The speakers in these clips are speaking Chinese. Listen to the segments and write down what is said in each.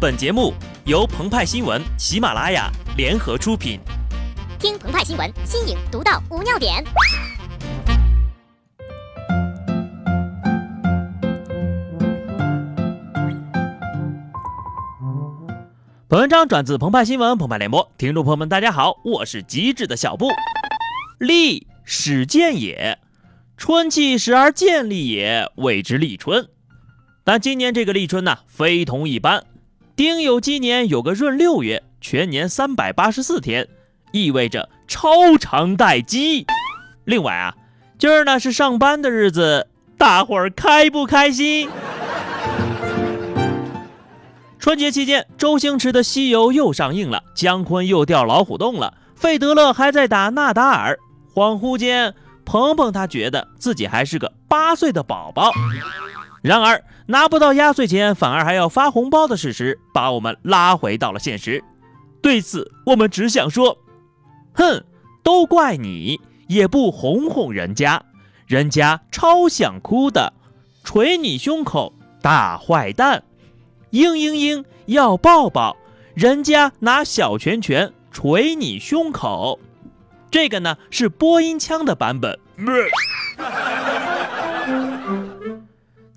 本节目由澎湃新闻、喜马拉雅联合出品。听澎湃新闻，新颖独到，无尿点。本文章转自澎湃新闻、澎湃联播，听众朋友们，大家好，我是机智的小布。立始建也，春气时而见立也，谓之立春。但今年这个立春呢，非同一般。丁酉鸡年有个闰六月，全年三百八十四天，意味着超长待机。另外啊，今儿呢是上班的日子，大伙儿开不开心？春节期间，周星驰的《西游》又上映了，姜昆又掉老虎洞了，费德勒还在打纳达尔。恍惚间，鹏鹏他觉得自己还是个八岁的宝宝。然而，拿不到压岁钱，反而还要发红包的事实，把我们拉回到了现实。对此，我们只想说：哼，都怪你，也不哄哄人家，人家超想哭的，捶你胸口，大坏蛋！嘤嘤嘤，要抱抱，人家拿小拳拳捶你胸口。这个呢是播音腔的版本。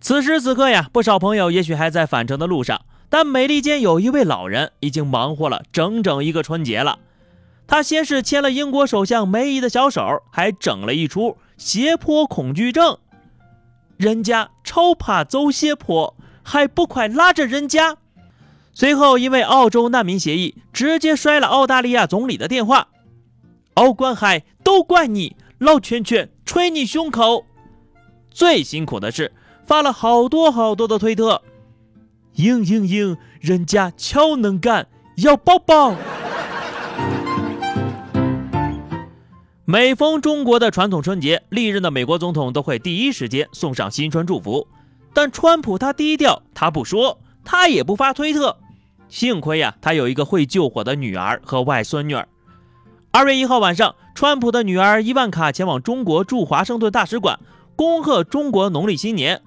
此时此刻呀，不少朋友也许还在返程的路上，但美利坚有一位老人已经忙活了整整一个春节了。他先是牵了英国首相梅姨的小手，还整了一出斜坡恐惧症。人家超怕走斜坡，还不快拉着人家！随后因为澳洲难民协议，直接摔了澳大利亚总理的电话。澳官海都怪你，老拳拳捶你胸口。最辛苦的是。发了好多好多的推特，嘤嘤嘤，人家超能干，要抱抱。每逢中国的传统春节，历任的美国总统都会第一时间送上新春祝福，但川普他低调，他不说，他也不发推特。幸亏呀，他有一个会救火的女儿和外孙女儿。二月一号晚上，川普的女儿伊万卡前往中国驻华盛顿大使馆，恭贺中国农历新年。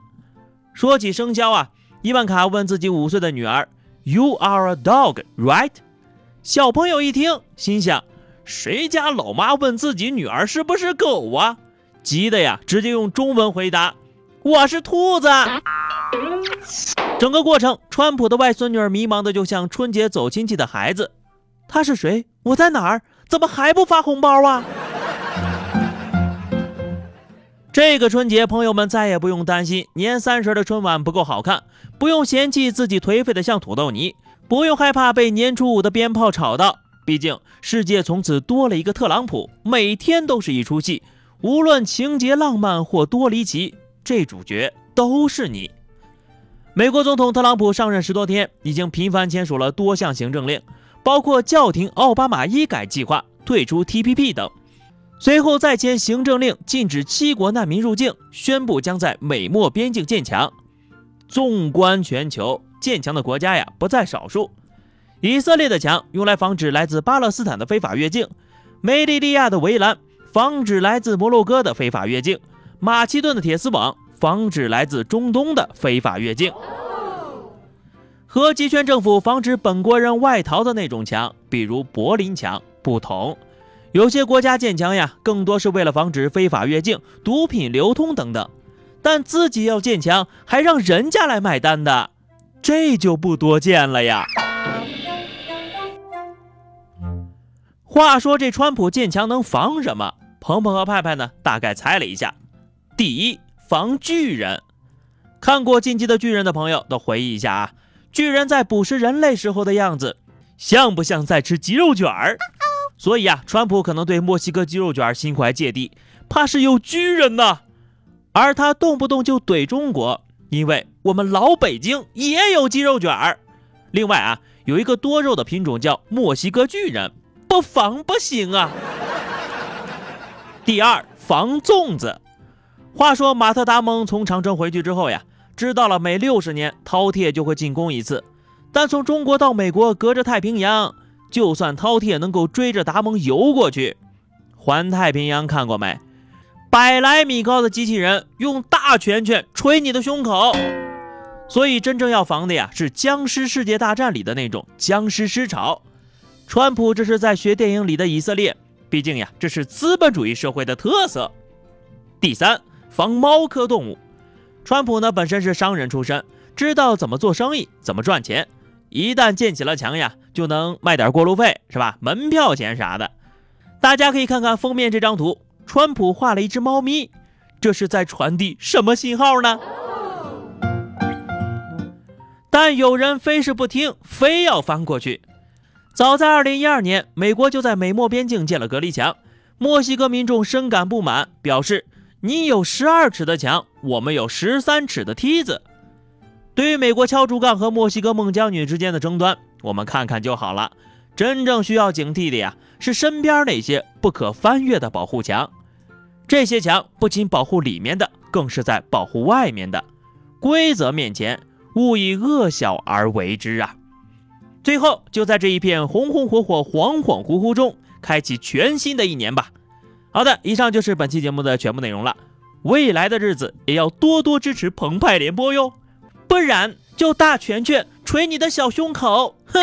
说起生肖啊，伊万卡问自己五岁的女儿：“You are a dog, right？” 小朋友一听，心想：“谁家老妈问自己女儿是不是狗啊？”急的呀，直接用中文回答：“我是兔子。”整个过程，川普的外孙女儿迷茫的就像春节走亲戚的孩子：“他是谁？我在哪儿？怎么还不发红包啊？”这个春节，朋友们再也不用担心年三十的春晚不够好看，不用嫌弃自己颓废的像土豆泥，不用害怕被年初五的鞭炮吵到。毕竟世界从此多了一个特朗普，每天都是一出戏，无论情节浪漫或多离奇，这主角都是你。美国总统特朗普上任十多天，已经频繁签署了多项行政令，包括叫停奥巴马医改计划、退出 TPP 等。随后再签行政令，禁止七国难民入境，宣布将在美墨边境建墙。纵观全球，建墙的国家呀不在少数。以色列的墙用来防止来自巴勒斯坦的非法越境；梅利利亚的围栏防止来自摩洛哥的非法越境；马其顿的铁丝网防止来自中东的非法越境。和集权政府防止本国人外逃的那种墙，比如柏林墙，不同。有些国家建墙呀，更多是为了防止非法越境、毒品流通等等，但自己要建墙，还让人家来买单的，这就不多见了呀。话说这川普建墙能防什么？鹏鹏和派派呢？大概猜了一下，第一，防巨人。看过《进击的巨人》的朋友都回忆一下啊，巨人在捕食人类时候的样子，像不像在吃鸡肉卷儿？所以啊，川普可能对墨西哥鸡肉卷心怀芥蒂，怕是有巨人呢。而他动不动就怼中国，因为我们老北京也有鸡肉卷儿。另外啊，有一个多肉的品种叫墨西哥巨人，不防不行啊。第二，防粽子。话说马特·达蒙从长征回去之后呀，知道了每六十年饕餮就会进攻一次，但从中国到美国隔着太平洋。就算饕餮能够追着达蒙游过去，环太平洋看过没？百来米高的机器人用大拳拳捶你的胸口。所以真正要防的呀，是僵尸世界大战里的那种僵尸尸潮。川普这是在学电影里的以色列，毕竟呀，这是资本主义社会的特色。第三，防猫科动物。川普呢本身是商人出身，知道怎么做生意，怎么赚钱。一旦建起了墙呀，就能卖点过路费，是吧？门票钱啥的。大家可以看看封面这张图，川普画了一只猫咪，这是在传递什么信号呢？但有人非是不听，非要翻过去。早在2012年，美国就在美墨边境建了隔离墙，墨西哥民众深感不满，表示：“你有12尺的墙，我们有13尺的梯子。”对于美国敲竹杠和墨西哥孟姜女之间的争端，我们看看就好了。真正需要警惕的呀，是身边那些不可翻越的保护墙。这些墙不仅保护里面的，更是在保护外面的。规则面前，勿以恶小而为之啊！最后，就在这一片红红火火、恍恍惚惚中，开启全新的一年吧。好的，以上就是本期节目的全部内容了。未来的日子也要多多支持澎湃联播哟。不然就大拳拳捶你的小胸口，哼！